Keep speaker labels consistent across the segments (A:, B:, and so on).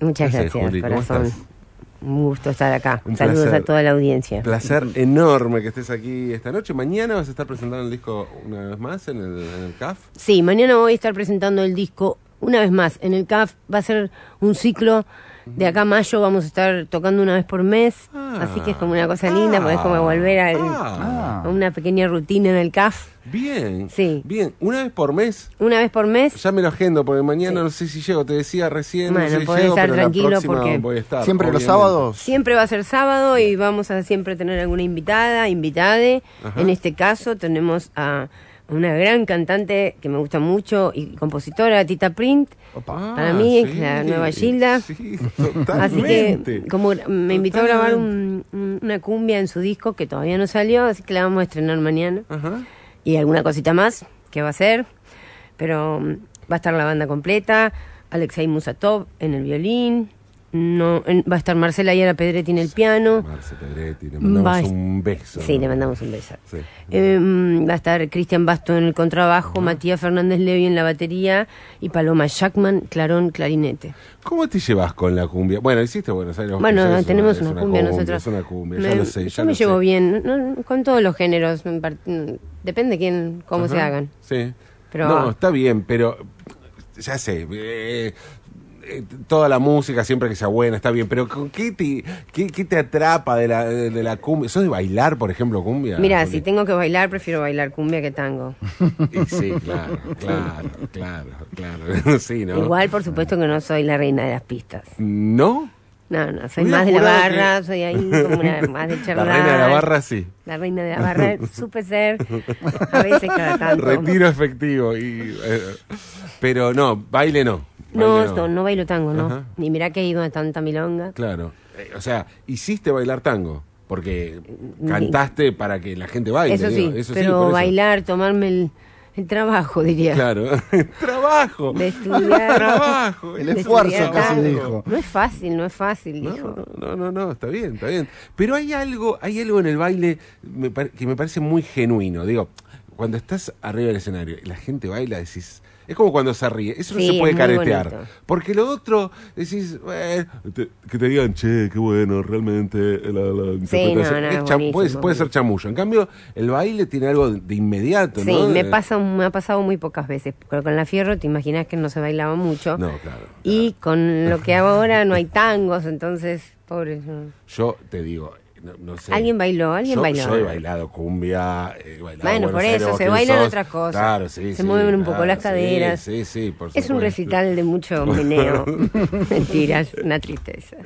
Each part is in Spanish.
A: Muchas
B: ¿Qué haces,
A: gracias,
B: Juli? ¿Cómo
A: corazón.
B: estás?
A: Un gusto estar acá.
B: Un
A: Saludos
B: placer.
A: a toda la audiencia.
B: Placer enorme que estés aquí esta noche. Mañana vas a estar presentando el disco una vez más en el, en el CAF.
A: Sí, mañana voy a estar presentando el disco una vez más en el CAF. Va a ser un ciclo. De acá a mayo vamos a estar tocando una vez por mes.
B: Ah.
A: así que es como una cosa linda, porque es como volver al-
B: Ah,
A: a una pequeña rutina en el CAF.
B: Bien.
A: Sí.
B: Bien. Una vez por mes.
A: Una vez por mes.
B: Ya me lo agendo porque mañana no sé si llego. Te decía recién.
A: Bueno,
B: no sé si
A: podés
B: llego,
A: estar
B: pero
A: tranquilo porque-
B: voy a estar,
C: Siempre los sábados.
A: Siempre va a ser sábado y vamos a siempre tener alguna invitada, invitade.
B: Ajá.
A: En este caso tenemos a una gran cantante que me gusta mucho y compositora, Tita Print. Para mí es la nueva Gilda.
B: Sí,
A: Así que como me invitó a grabar un- una cumbia en su disco que todavía no salió, así que la vamos a estrenar mañana.
B: Ajá.
A: Y alguna cosita más que va a ser. Pero mm, va a estar la banda completa, Alexei Musatov en el violín, no, en- va a estar Marcela Yara Pedretti en el piano.
B: Marce Pedretti, le mandamos
A: Va
B: un beso.
A: Sí,
B: ¿no?
A: le mandamos un beso.
B: Sí.
A: Eh, mm, va a estar Cristian Basto en el contrabajo, Matías Fernández Levi en la batería y Paloma Jackman, clarón, clarinete.
B: ¿Cómo te llevas con la cumbia? Bueno, hiciste Buenos Aires.
A: Bueno, tenemos una, cumbia nosotros.
B: Es una cumbia, ya
A: Me-
B: lo sé.
A: Yo me llevo bien, no, con todos los géneros, depende quién, cómo se hagan.
B: Sí.
A: Pero-
B: no, está bien, pero ya sé. eh, eh, toda la música siempre que sea buena está bien, pero ¿con qué te, qué, qué te atrapa de la, de, de la cumbia? ¿Sos de bailar, por ejemplo, cumbia?
A: Mira, si tengo que bailar, prefiero bailar cumbia que tango.
B: Y sí, claro, claro, claro, claro. Sí, ¿no?
A: Igual, por supuesto que no soy la reina de las pistas.
B: ¿No?
A: No, no, soy más de la barra,
B: que-
A: soy ahí como una, más de
B: La
A: charlar.
B: reina de la barra, sí.
A: La reina de la barra, supe ser, a veces cada tanto.
B: Retiro efectivo. Y, eh, pero no, baile no.
A: No, no, no bailo tango, no.
B: Ajá.
A: Ni mirá que he ido a tanta milonga.
B: Claro. Eh, o sea, hiciste bailar tango. Porque cantaste para que la gente baile.
A: eso sí,
B: digo, eso
A: pero bailar, tomarme el, el trabajo, diría.
B: Claro. Trabajo.
A: De estudiar.
B: Trabajo.
C: El
A: de
C: esfuerzo, casi dijo.
A: No es fácil, no es fácil, dijo.
B: No, no, no, no, está bien, está bien. Pero hay algo, hay algo en el baile que me parece muy genuino. Digo, cuando estás arriba del escenario y la gente baila, decís, es como cuando se ríe, eso no
A: Sí,
B: se puede caretear.
A: bonito.
B: Porque lo otro, decís, te- que te digan, che, qué bueno, realmente la, la interpretación".
A: no,
B: es
A: buenísimo,
B: puede, puede ser chamullo. En cambio, el baile tiene algo de, inmediato,
A: Sí,
B: ¿no?
A: me, pasa, me ha pasado muy pocas veces. Pero con la Fierro te imaginas que no se bailaba mucho.
B: No, claro.
A: Y con lo que hago ahora no hay tangos, entonces, pobre.
B: Yo te digo, no, no sé.
A: ¿Alguien bailó? ¿Alguien
B: yo,
A: bailó?
B: Yo he bailado cumbia, he bailado
A: Bueno, por eso, se bailan otras cosas.
B: Claro, sí,
A: Se
B: sí,
A: mueven un poco las caderas.
B: Sí, sí, por
A: Es un recital de mucho meneo. Mentiras, una tristeza.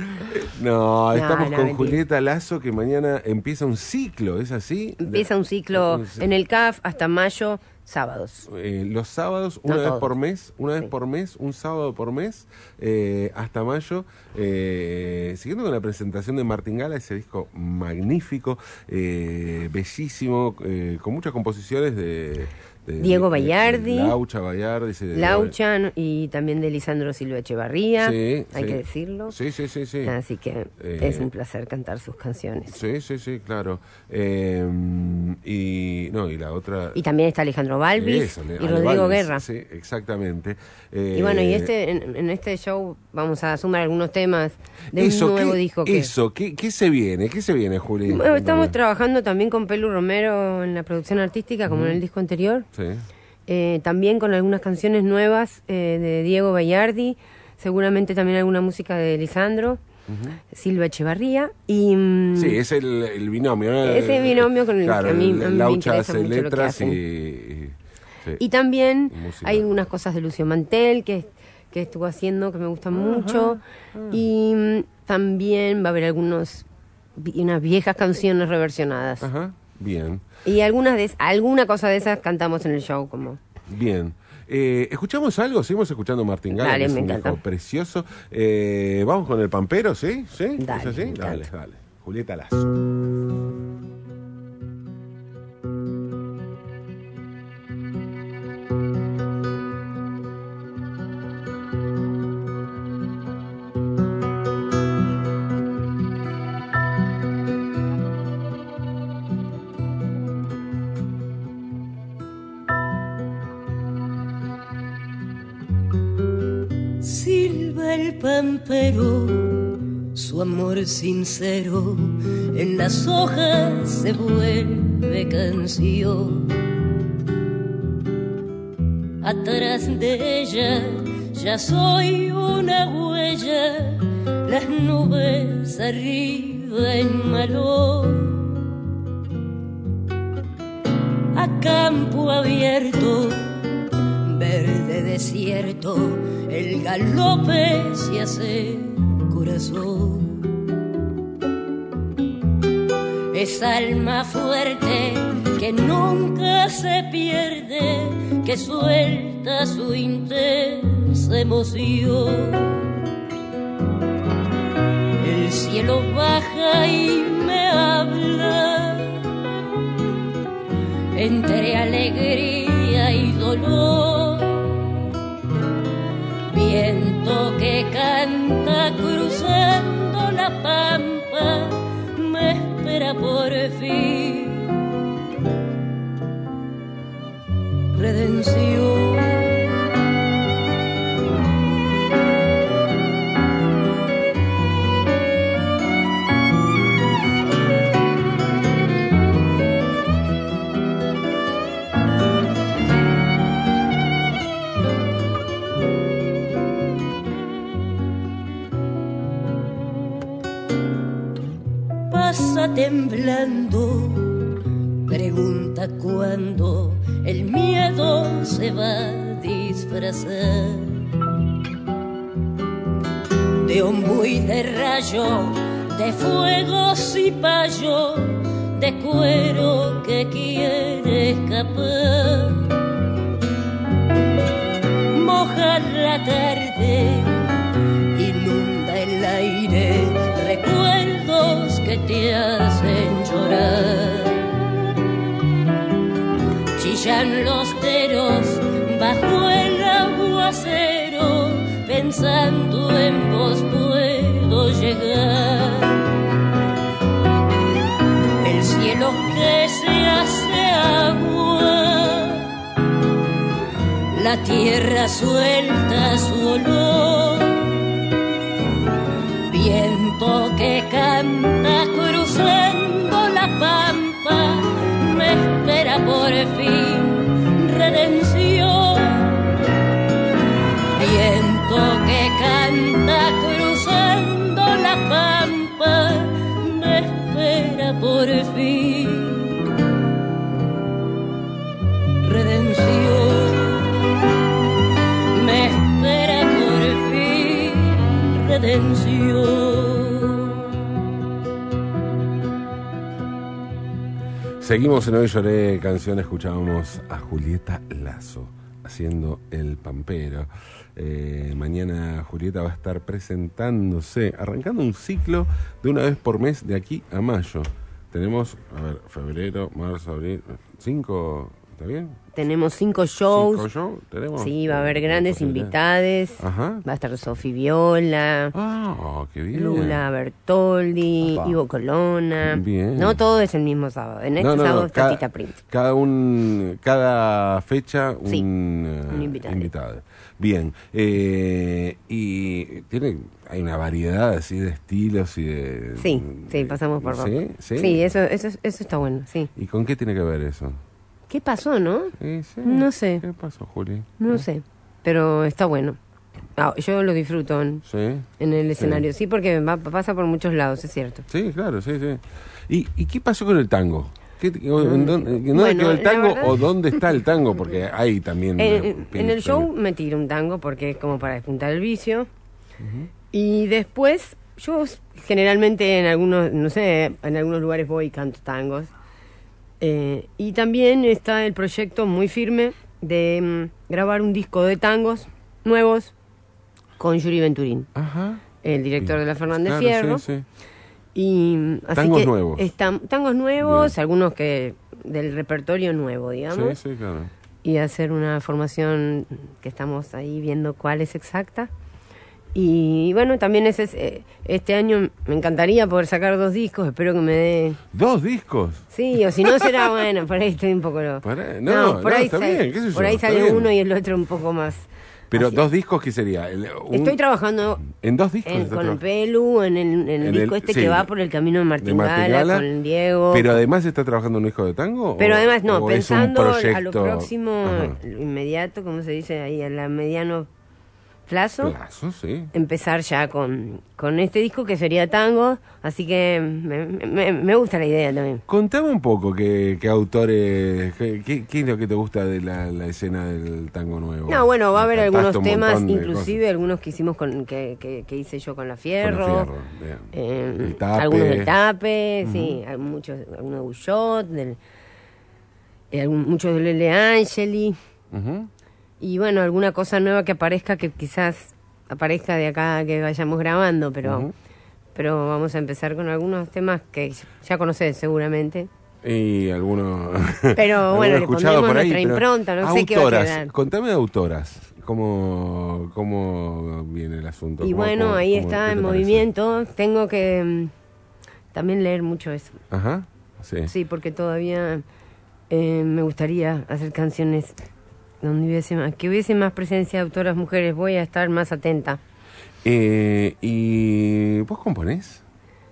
B: No, estamos
A: no,
B: con
A: mentira.
B: Julieta Lazo que mañana empieza un ciclo, ¿es así?
A: Empieza un ciclo en el CAF hasta mayo, sábados.
B: Eh, los sábados, una
A: No
B: vez
A: todos.
B: por mes, una vez
A: Sí.
B: por mes, un sábado por mes, eh, hasta mayo. eh, siguiendo con la presentación de Martín Gala, ese disco magnífico, eh, bellísimo, eh, con muchas composiciones de, de-
A: Diego Bayardi.
B: Laucha Bayardi. sí,
A: Laucha ¿no? y también de Lisandro Silva Echevarría,
B: Sí,
A: hay
B: sí.
A: que decirlo.
B: Sí, sí, sí, sí.
A: Así que
B: Eh,
A: es un placer cantar sus canciones.
B: Sí, sí, sí, claro. Eh, y no, y la otra.
A: Y también está Alejandro Balvis
B: Eso,
A: y Rodrigo
B: Balvis,
A: Guerra.
B: Sí, exactamente. Eh,
A: Y bueno, y este en, en este show vamos a sumar algunos temas de
B: eso,
A: un nuevo
B: ¿qué,
A: disco que
B: Eso, ¿qué, ¿qué se viene? ¿Qué se viene, Juli?
A: Bueno, estamos trabajando también con Pelu Romero en la producción artística, como en el disco anterior.
B: Sí.
A: Eh, también con algunas canciones nuevas eh, de Diego Bayardi, seguramente también alguna música de Lisandro, Silva Echevarría. Y, mm,
B: Sí, es el, el binomio. ¿no?
A: Ese binomio con el
B: claro,
A: que a mí- a mí me
B: Laucha
A: interesa
B: hace
A: mucho lo que
B: letras
A: hacen.
B: y, y- sí.
A: y también
B: música.
A: hay unas cosas de Lucio Mantel que, que estuvo haciendo que me gustan mucho. Y mm, también va a haber algunos unas viejas canciones reversionadas.
B: Ajá, bien,
A: Y algunas de alguna cosa de esas cantamos en el show como
B: bien. Eh, ¿Escuchamos algo? Seguimos escuchando Martín Gala,
A: Dale,
B: que es un
A: encanta.
B: disco precioso. Eh, Vamos con el pampero, ¿sí? ¿Sí?
A: Dale,
B: ¿Es así? Dale, dale. Julieta Lazo.
C: Su amor sincero en las hojas se vuelve canción. Atrás de ella ya soy una huella, las nubes arriba en malón. A campo abierto, desierto, el galope se hace corazón. Es alma fuerte que nunca se pierde, que suelta su intensa emoción. El cielo baja y me habla entre alegría y dolor. Que canta cruzando la pampa, me espera por fin. Redención. Tarde, inunda el aire, recuerdos que te hacen llorar. Chillan los teros bajo el aguacero, pensando en vos puedo llegar. La tierra suelta su olor viento que canta cruzando la pampa, me espera por fin redención. Viento que canta cruzando la pampa, me espera por fin
B: Seguimos en Hoy Lloré Canción, escuchábamos a Julieta Lazo haciendo El Pampero. Eh, mañana Julieta va a estar presentándose, arrancando un ciclo de una vez por mes de aquí a mayo. Tenemos, a ver, febrero, marzo, abril, cinco, ¿está bien?
A: Tenemos cinco shows.
B: ¿Cinco shows? ¿Tenemos?
A: Sí, va a haber grandes invitades.
B: Ajá.
A: Va a estar Sofi Viola,
B: Ah, qué bien.
A: Lula Bertoldi. Ivo Colona.
B: Bien.
A: No todo es el mismo sábado. En este
B: No, no, no,
A: sábado está
B: cada,
A: Tita Print.
B: cada un cada fecha un,
A: Sí,
B: eh,
A: un invitado.
B: invitado. Bien. Eh, y tiene hay una variedad así de estilos y de
A: Sí, sí, pasamos por rock.
B: ¿Sí? ¿Sí?
A: eso, eso, eso está bueno, sí.
B: ¿Y con qué tiene que ver eso?
A: ¿Qué pasó, no?
B: Eh, sí.
A: No sé.
B: ¿Qué pasó, Juli?
A: No sé, pero está bueno. Ah, yo lo disfruto en, el escenario, sí, porque va, pasa por muchos lados, es cierto.
B: Sí, claro, sí, sí. ¿Y, y qué pasó con el tango? ¿Qué, en dónde- ¿No
A: Mm, Bueno,
B: quedó el tango
A: verdad-
B: o dónde está el tango? Porque hay también...
A: En,
B: eh,
A: en- en el show me tiro un tango porque es como para despuntar el vicio. Y después, yo generalmente en algunos, no sé, en algunos lugares voy y canto tangos. Eh, y también está el proyecto muy firme de mm, grabar un disco de tangos nuevos con Yuri Venturín,
B: Ajá.
A: el director de la Fernández
B: Claro,
A: Fierro.
B: sí, sí.
A: Y mm, así
B: Tangos
A: que
B: nuevos.
A: están- tangos nuevos,
B: Bien.
A: algunos que del repertorio nuevo, digamos.
B: Sí, sí, claro.
A: y hacer una formación que estamos ahí viendo cuál es exacta. Y bueno, también ese es, eh, este año me encantaría poder sacar dos discos, espero que me dé...
B: ¿Dos discos?
A: Sí, o si no será bueno, por ahí estoy un poco... Lo...
B: Pará, no,
A: por
B: no,
A: ahí,
B: está
A: sale-
B: bien, qué sé yo,
A: por ahí
B: está
A: sale
B: bien.
A: uno y el otro un poco más,
B: Pero
A: Así.
B: dos discos, ¿qué sería? Un-
A: Estoy trabajando
B: en dos discos.
A: en- con? Pelu, en el, en el
B: En
A: disco
B: el-
A: este
B: sí,
A: que va por el camino de
B: de
A: Martingala,
B: Martingala,
A: con Diego.
B: Pero además está trabajando en un disco de tango.
A: Pero
B: o-
A: además, no, pensando a lo próximo,
B: Ajá.
A: inmediato, como se dice ahí, a la mediano plazo,
B: Plazo, sí.
A: empezar ya con, con este disco que sería tango, así que me, me- me gusta la idea también.
B: Contame un poco qué, qué autores, qué, qué- es lo que te gusta de la, la escena del tango nuevo.
A: No, bueno, va a haber algunos
B: un
A: temas, inclusive algunos que hicimos con, que, que, que hice yo con La. Fierro.
B: Con el fierro,
A: eh,
B: El tape.
A: algunos del tape, sí, hay muchos, algunos de Bullot, del, eh, muchos de Lele Angeli.
B: Ujú.
A: Y bueno, alguna cosa nueva que aparezca que quizás aparezca de acá que vayamos grabando, pero pero vamos a empezar con algunos temas que ya conoces seguramente.
B: Y algunos.
A: Pero, bueno, le pondremos
B: por ahí,
A: nuestra impronta, no sé qué va a quedar.
B: Contame de autoras. ¿Cómo, cómo viene el asunto?
A: Y
B: ¿Cómo-
A: bueno,
B: cómo-
A: ahí
B: cómo-
A: está en
B: parece?
A: movimiento. Tengo que mm, también leer mucho eso.
B: Ajá. Sí.
A: Sí, porque todavía eh, me gustaría hacer canciones donde hubiese más, que hubiese más presencia de autoras mujeres. Voy a estar más atenta.
B: Eh, ¿Y vos componés?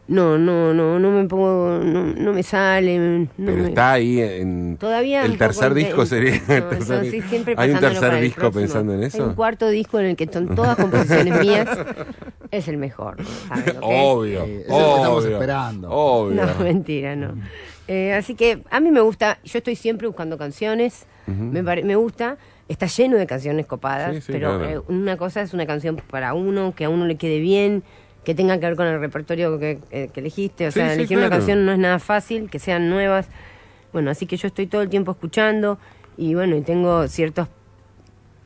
A: No, no, no, no me pongo, no, no me sale. no
B: Pero
A: me-
B: está ahí en.
A: Todavía
B: El tercer disco
A: en-
B: sería. el tercer
A: no,
B: disco.
A: sí, siempre
B: ¿Hay un tercer disco
A: próximo.
B: pensando en
A: Hay
B: eso?
A: un cuarto disco en el que son todas composiciones mías. Es el mejor.
B: Obvio.
D: Eh, eso es lo que estamos
B: obvio,
D: esperando.
B: Obvio.
A: No, mentira, no. Eh, así que a mí me gusta, yo estoy siempre buscando canciones, me, pare- me gusta, está lleno de canciones copadas,
B: Sí, sí,
A: pero
B: claro.
A: eh, una cosa es una canción para uno, que a uno le quede bien, que tenga que ver con el repertorio que, eh, que elegiste, o
B: Sí,
A: sea, elegir una canción no es nada fácil, que sean nuevas. Bueno, así que yo estoy todo el tiempo escuchando y bueno, y tengo ciertos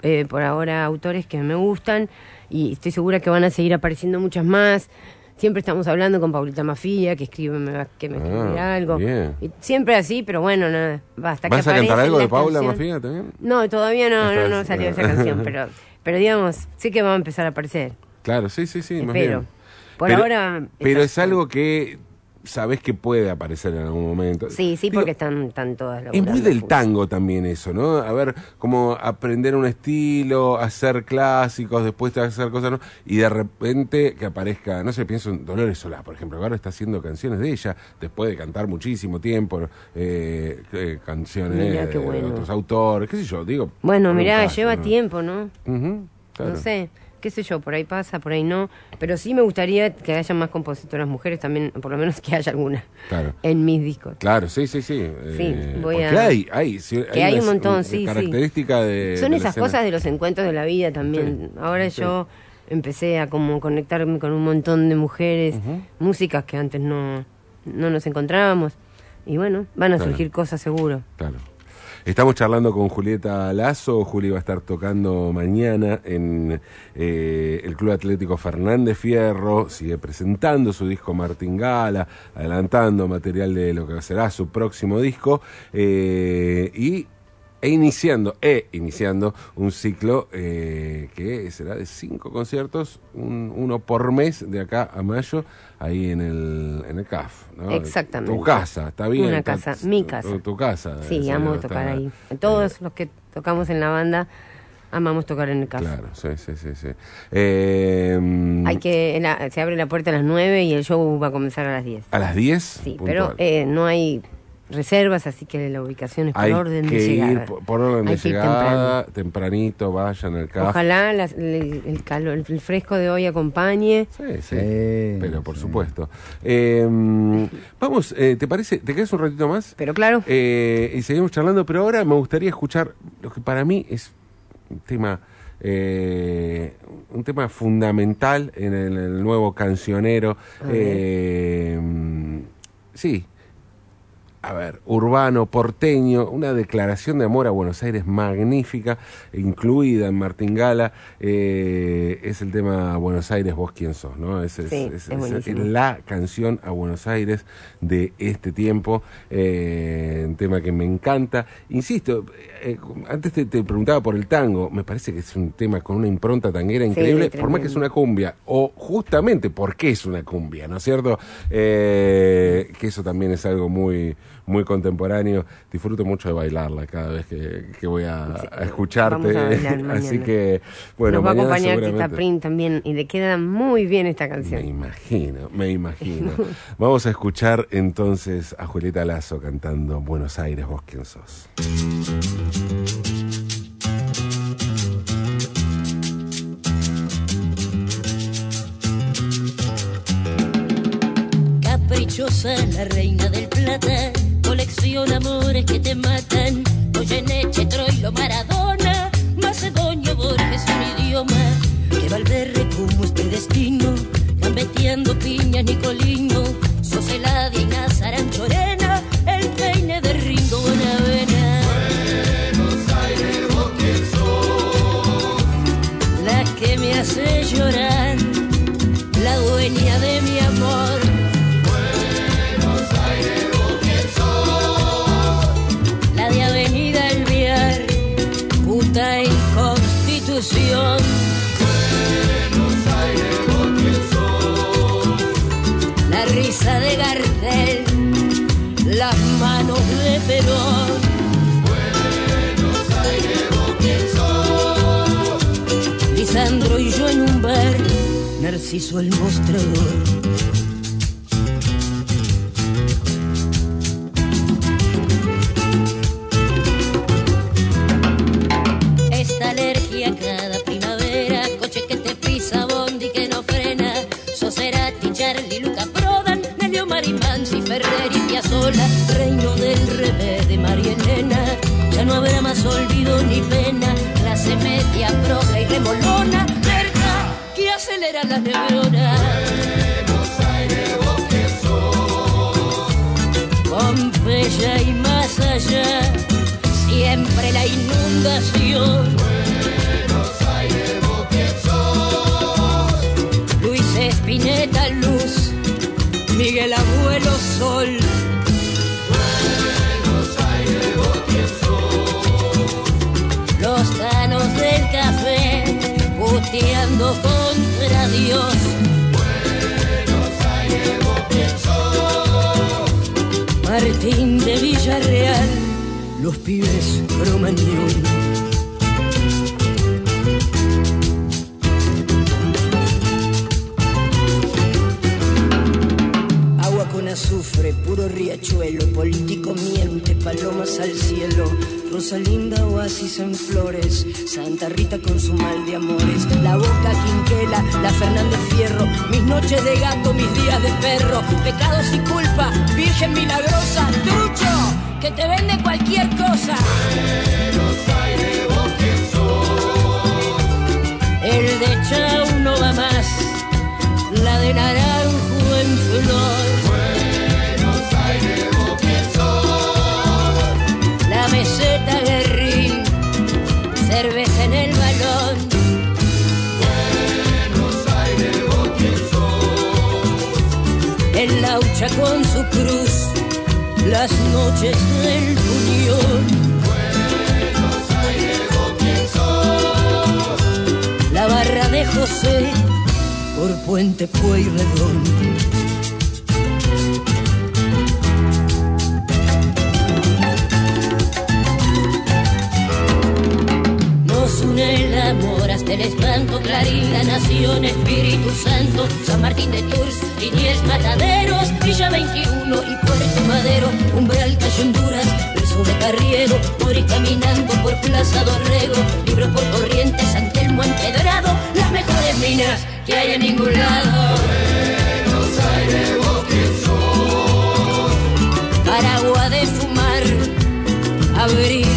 A: eh, por ahora autores que me gustan y estoy segura que van a seguir apareciendo muchas más. Siempre estamos hablando con Paulita Mafia, que escribe que me
B: Ah,
A: escribirá algo.
B: bien.
A: Y siempre así, pero bueno, nada, basta que
B: ¿Vas a cantar algo de Paula. Mafia también?
A: No, todavía no, no, no salió esa canción, pero pero digamos, sé que va a empezar a aparecer.
B: Claro, sí, sí, sí. más
A: Espero.
B: bien.
A: Por
B: Pero-
A: ahora
B: Pero es algo que sabés que puede aparecer en algún momento.
A: Sí, sí,
B: Digo,
A: porque están, están todas
B: Es muy del tango también eso, ¿no? A ver, como aprender un estilo, hacer clásicos, después te hacer cosas, ¿no? Y de repente que aparezca, no sé, pienso en Dolores Solá, por ejemplo, ahora está haciendo canciones de ella, después de cantar muchísimo tiempo, eh, eh, canciones
A: Mirá,
B: de
A: bueno.
B: otros autores, qué sé yo, digo.
A: Bueno, mirá,
B: caso,
A: lleva
B: ¿no?
A: tiempo, ¿no?
B: Claro.
A: No sé, qué sé yo, por ahí pasa, por ahí no. Pero sí me gustaría que haya más compositoras mujeres también, por lo menos que haya alguna
B: Claro.
A: en mis discos.
B: Claro, sí, sí, sí.
A: Sí, voy a-
B: hay, hay, sí,
A: Que hay un montón,
B: una
A: sí, sí.
B: Característica de.
A: Son
B: de
A: esas cosas de los encuentros de la vida también. Ahora yo empecé a como conectarme con un montón de mujeres, músicas que antes no, no nos encontrábamos. Y bueno, van a
B: Claro.
A: surgir cosas seguro.
B: Claro. Estamos charlando con Julieta Lazo. Juli va a estar tocando mañana en eh, el Club Atlético Fernández Fierro. Sigue presentando su disco Martingala, adelantando material de lo que será su próximo disco. eh, y e iniciando, e iniciando un ciclo eh, que será de cinco conciertos, un- uno por mes de acá a mayo, ahí en el, en el CAF. ¿no?
A: Exactamente.
B: Tu casa, está bien.
A: Una
B: está-
A: casa, mi casa.
B: Tu, tu casa.
A: Sí,
B: eh,
A: amo tocar ahí.
B: eh,
A: Todos los que tocamos en la banda amamos tocar en el café.
B: Claro, sí, sí, sí. sí. Eh,
A: Hay que, la- se abre la puerta a las 9 y el show va a comenzar a las 10.
B: A las 10.
A: Sí,
B: puntual.
A: pero eh, no hay reservas, así que la ubicación es por
B: Hay
A: orden
B: que
A: de
B: ir
A: llegada.
B: por, por orden de
A: Hay que ir
B: llegada, tempranito, vayan al CAF.
A: Ojalá las- el, el calor, el fresco de hoy acompañe.
B: Sí, sí,
D: Sí,
B: pero por
D: sí.
B: supuesto. Eh, vamos, eh, ¿te parece? ¿Te quedas un ratito más?
A: Pero claro,
B: Eh, y seguimos charlando, pero ahora me gustaría escuchar lo que para mí es un tema, eh, un tema fundamental en el, el nuevo cancionero.
A: A ver.
B: Eh, sí. A ver, urbano, porteño, una declaración de amor a Buenos Aires magnífica, incluida en Martingala, eh, es el tema Buenos Aires, vos quién sos, ¿no? Es, es-
A: Sí,
B: es-
A: es buenísimo.
B: es la canción a Buenos Aires de este tiempo, eh, un tema que me encanta. Insisto, eh, antes te, te preguntaba por el tango, me parece que es un tema con una impronta tanguera increíble, por más que es una cumbia, o justamente porque es una cumbia, ¿no es cierto? Eh, que eso también es algo muy muy contemporáneo. Disfruto mucho de bailarla cada vez que, que voy a, escucharte.
A: vamos a bailar
B: Así que, bueno,
A: Nos va a acompañar Tita Prin también y le queda muy bien esta
B: Me
A: canción.
B: imagino, me imagino. Vamos a escuchar entonces a Julieta Lazo cantando Buenos Aires, vos quién sos.
C: Caprichosa, la reina del plata, colecciona amores que te matan. Goyeneche, Troilo, Maradona, Macedonio, Borges, un idioma. Que Valverde como este destino, gambeteando piña, Nicolino, De Gardel, las manos de Perón. Lisandro y yo en un bar, Narciso el mostrador. Y remolona, cerca que acelera las neuronas. Pompeya y más allá, siempre la inundación. Luis Espineta Luz, Miguel Abuelo Sol. Puteando contra Dios. Martín de Villarreal, los pibes con azufre, puro riachuelo, político miente, palomas al cielo. Rosalinda, oasis en flores, Santa Rita con su mal de amores. La boca quinquela, la Fernández Fierro, mis noches de gato, mis días de perro. Pecados y culpa, Virgen milagrosa, trucho, que te vende cualquier cosa. El de Chau no va más, la de Naranjo Con su cruz, las noches del puñón. La barra de José por Puente Pueyrredón. Nos une el amor hasta el espanto, Clarín, la nación, Espíritu Santo, San Martín de Tours, Liniers, Mataderos, Villa 21 y Puerto Madero, Umbral, Calle Honduras, verso de Carriero, caminando por Plaza Dorrego, libros por Corrientes, San Telmo, Empedrado, las mejores minas que hay en ningún lado. Aragua de fumar, abril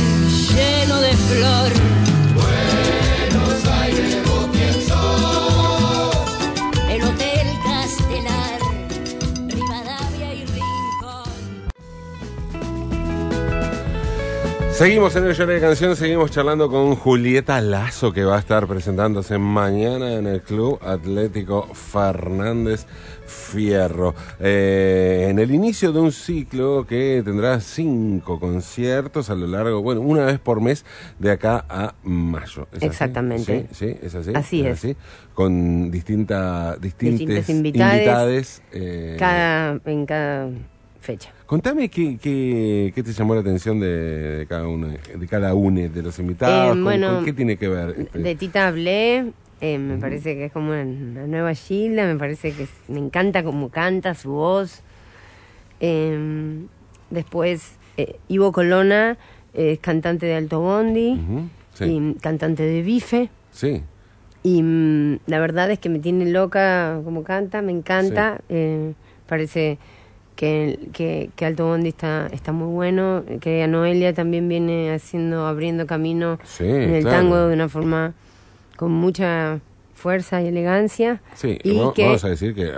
B: Seguimos en el Llore de Canción, seguimos charlando con Julieta Lazo, que va a estar presentándose mañana en el Club Atlético Fernández Fierro. Eh, en el inicio de un ciclo que tendrá cinco conciertos a lo largo, bueno, una vez por mes de acá a mayo. ¿Es así?
A: Exactamente.
B: Sí, sí, es así.
A: Así es.
B: Con distinta, distintas
A: invitades,
B: eh,
A: Cada, en cada fecha.
B: Contame qué, qué, qué te llamó la atención de, de cada uno, de cada uno de los invitados.
A: Eh,
B: ¿Con-
A: bueno,
B: con qué tiene que ver? este?
A: De Tita hablé, eh, me parece que es como una, una nueva Gilda, me parece que es- me encanta cómo canta, su voz. Eh, después, Ivo Colona es cantante de Alto Bondi
B: Sí,
A: y cantante de Bife.
B: sí.
A: Y mm, la verdad es que me tiene loca como canta, me encanta. eh, parece que, que, que Alto Bondi está, está muy bueno, que Noelia también viene haciendo, abriendo camino
B: Sí,
A: en el
B: claro.
A: tango de una forma con mucha fuerza y elegancia.
B: Sí,
A: y
B: vamos,
A: que,
B: vamos a decir que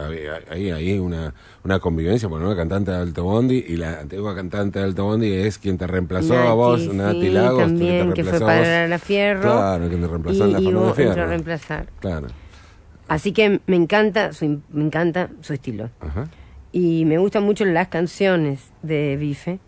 B: ahí hay una, una convivencia, porque una cantante de Alto Bondi y la antigua cantante de Alto Bondi es quien te reemplazó a
A: Nati,
B: vos,
A: sí,
B: Nati Lagos,
A: también,
B: que
A: que
B: te
A: fue
B: reemplazó
A: para la Fierro.
B: Claro, quien te reemplazó en la
A: y
B: Fierro.
A: reemplazar.
B: Claro.
A: Así que me encanta su, me encanta su estilo.
B: Ajá.
A: Y me gustan mucho las canciones de Bife.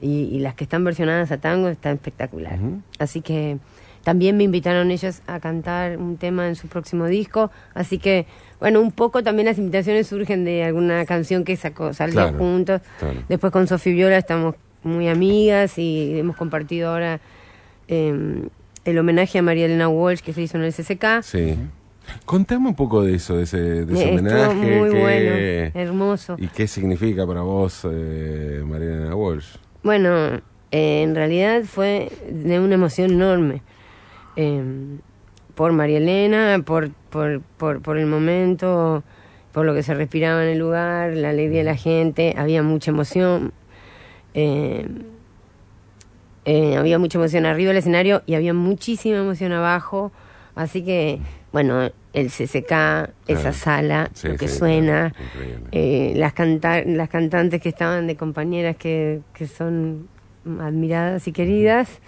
A: y, y las que están versionadas a tango están espectacular. Así que también me invitaron ellos a cantar un tema en su próximo disco, así que bueno, un poco también las invitaciones surgen de alguna canción que sacó, salió
B: Claro,
A: juntos.
B: claro.
A: Después con Sofi Viola estamos muy amigas y hemos compartido ahora eh, el homenaje a María Elena Walsh que se hizo en el CCK.
B: Sí. Contame un poco de eso, de ese, de ese
A: Estuvo
B: homenaje.
A: muy
B: qué-
A: bueno, hermoso.
B: ¿Y qué significa para vos, eh, Mariana Walsh?
A: Bueno, eh, en realidad fue de una emoción enorme. Eh, por María Elena, por, por, por, por el momento, por lo que se respiraba en el lugar, la alegría de la gente, había mucha emoción. Eh, había mucha emoción arriba del escenario y había muchísima emoción abajo. Así que, bueno, el CCK, esa sala,
B: Sí,
A: lo que
B: sí,
A: suena,
B: claro,
A: eh, las, canta las cantantes que estaban de compañeras que, que son admiradas y queridas.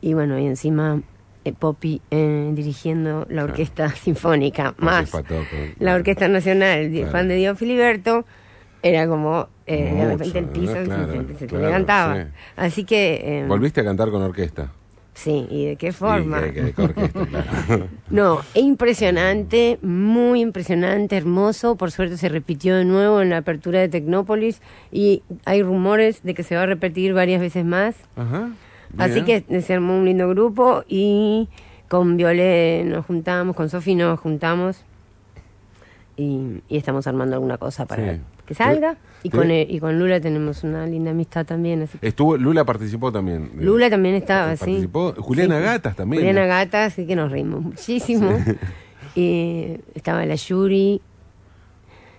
A: Y bueno, y encima eh, Poppy eh, dirigiendo la orquesta sinfónica, más la Orquesta Nacional, fan de Diego Filiberto, era como eh, de repente el piso
B: ¿no?
A: se-
B: Claro,
A: se, levantaba.
B: sí.
A: Así que... eh,
B: ¿Volviste a cantar con orquesta?
A: Sí, ¿y de qué forma?
B: Sí, que- que- que orquesta, claro.
A: No, es impresionante, muy impresionante, hermoso. Por suerte se repitió de nuevo en la apertura de Tecnópolis y hay rumores de que se va a repetir varias veces más.
B: Ajá.
A: Así que se armó un lindo grupo y con Violet nos juntamos, con Sofi nos juntamos y, y estamos armando alguna cosa para
B: Sí.
A: Que salga. Y
B: Sí.
A: con, eh, y con Lula tenemos una linda amistad también. Así que-
B: Estuvo, Lula participó también. eh,
A: Lula también estaba, sí.
B: Participó. Juliana
A: Sí.
B: Gatas también.
A: Juliana Gatas, sí que nos reímos muchísimo. Y estaba la Yuri,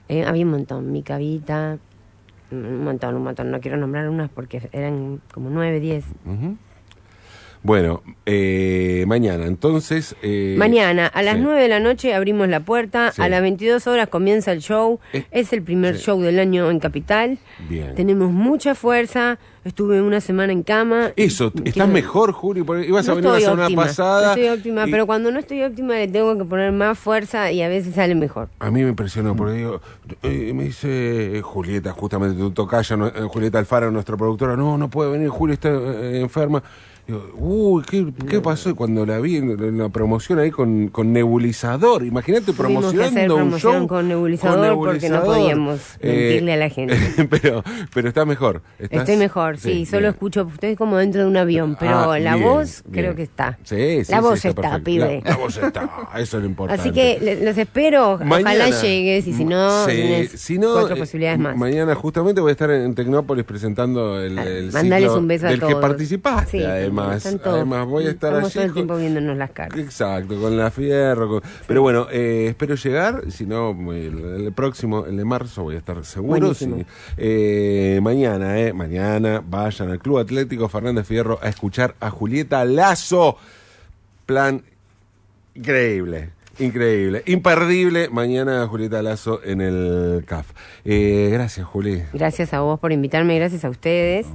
A: eh, había un montón, mi Vita, un montón, un montón. No quiero nombrar unas porque eran como nueve, diez.
B: Ujú. Bueno, eh, mañana, entonces... eh,
A: Mañana a las
B: sí.
A: 9 de la noche abrimos la puerta,
B: Sí.
A: a las 22 horas comienza el show,
B: Eh,
A: es el primer
B: sí.
A: show del año en Capital,
B: Bien.
A: tenemos mucha fuerza, estuve una semana en cama.
B: Eso,
A: y-
B: ¿estás mejor, Juli? Porque ibas a
A: No
B: venir la semana
A: óptima,
B: pasada.
A: no estoy óptima,
B: y
A: pero cuando no estoy óptima le tengo que poner más fuerza y a veces sale mejor.
B: A mí me impresionó, porque digo, eh, me dice eh, Julieta, justamente tu tocaya, no- eh, Julieta Alfaro, nuestra productora, no, no puede venir, Juli está eh, enferma. Digo, uy, ¿qué, qué pasó? Y cuando la vi en, en la promoción ahí con, con nebulizador, imagínate
A: que
B: promocionando un show
A: con nebulizador porque no podíamos mentirle a la gente.
B: pero, pero está mejor. ¿Estás?
A: Estoy mejor, sí, solo
B: bien.
A: escucho, estoy como dentro de un avión, pero
B: Ah,
A: la
B: bien,
A: voz
B: bien.
A: creo que está.
B: Sí, sí,
A: La
B: sí,
A: voz está,
B: perfecto.
A: pibe.
B: La, la voz está, eso es lo importante.
A: Así que los espero, ojalá
B: Mañana.
A: llegues y si no,
B: Sí, si no,
A: cuatro
B: eh,
A: posibilidades más.
B: Mañana justamente voy a estar en Tecnópolis presentando el, el ciclo
A: un beso a
B: del que
A: todos.
B: participaste,
A: Sí,
B: además. voy a estar
A: Estamos
B: allí.
A: todo el
B: con-
A: tiempo viéndonos las caras.
B: Exacto, con la fierro. con- Pero bueno, eh, espero llegar. Si no, el, el próximo, el de marzo, voy a estar seguro. Eh, mañana, eh, mañana vayan al Club Atlético Fernández Fierro a escuchar a Julieta Lazo. Plan increíble. Increíble, imperdible. Mañana Julieta Lazo en el CAF. Eh, gracias, Juli.
A: Gracias a vos por invitarme, gracias a ustedes.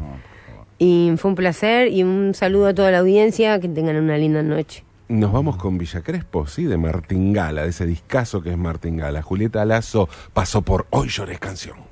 A: Y fue un placer y un saludo a toda la audiencia, que tengan una linda noche.
B: Nos vamos con Villa Crespo, sí, de Martín Gala, de ese discazo que es Martín Gala. Julieta Lazo pasó por Hoy Llores Canción.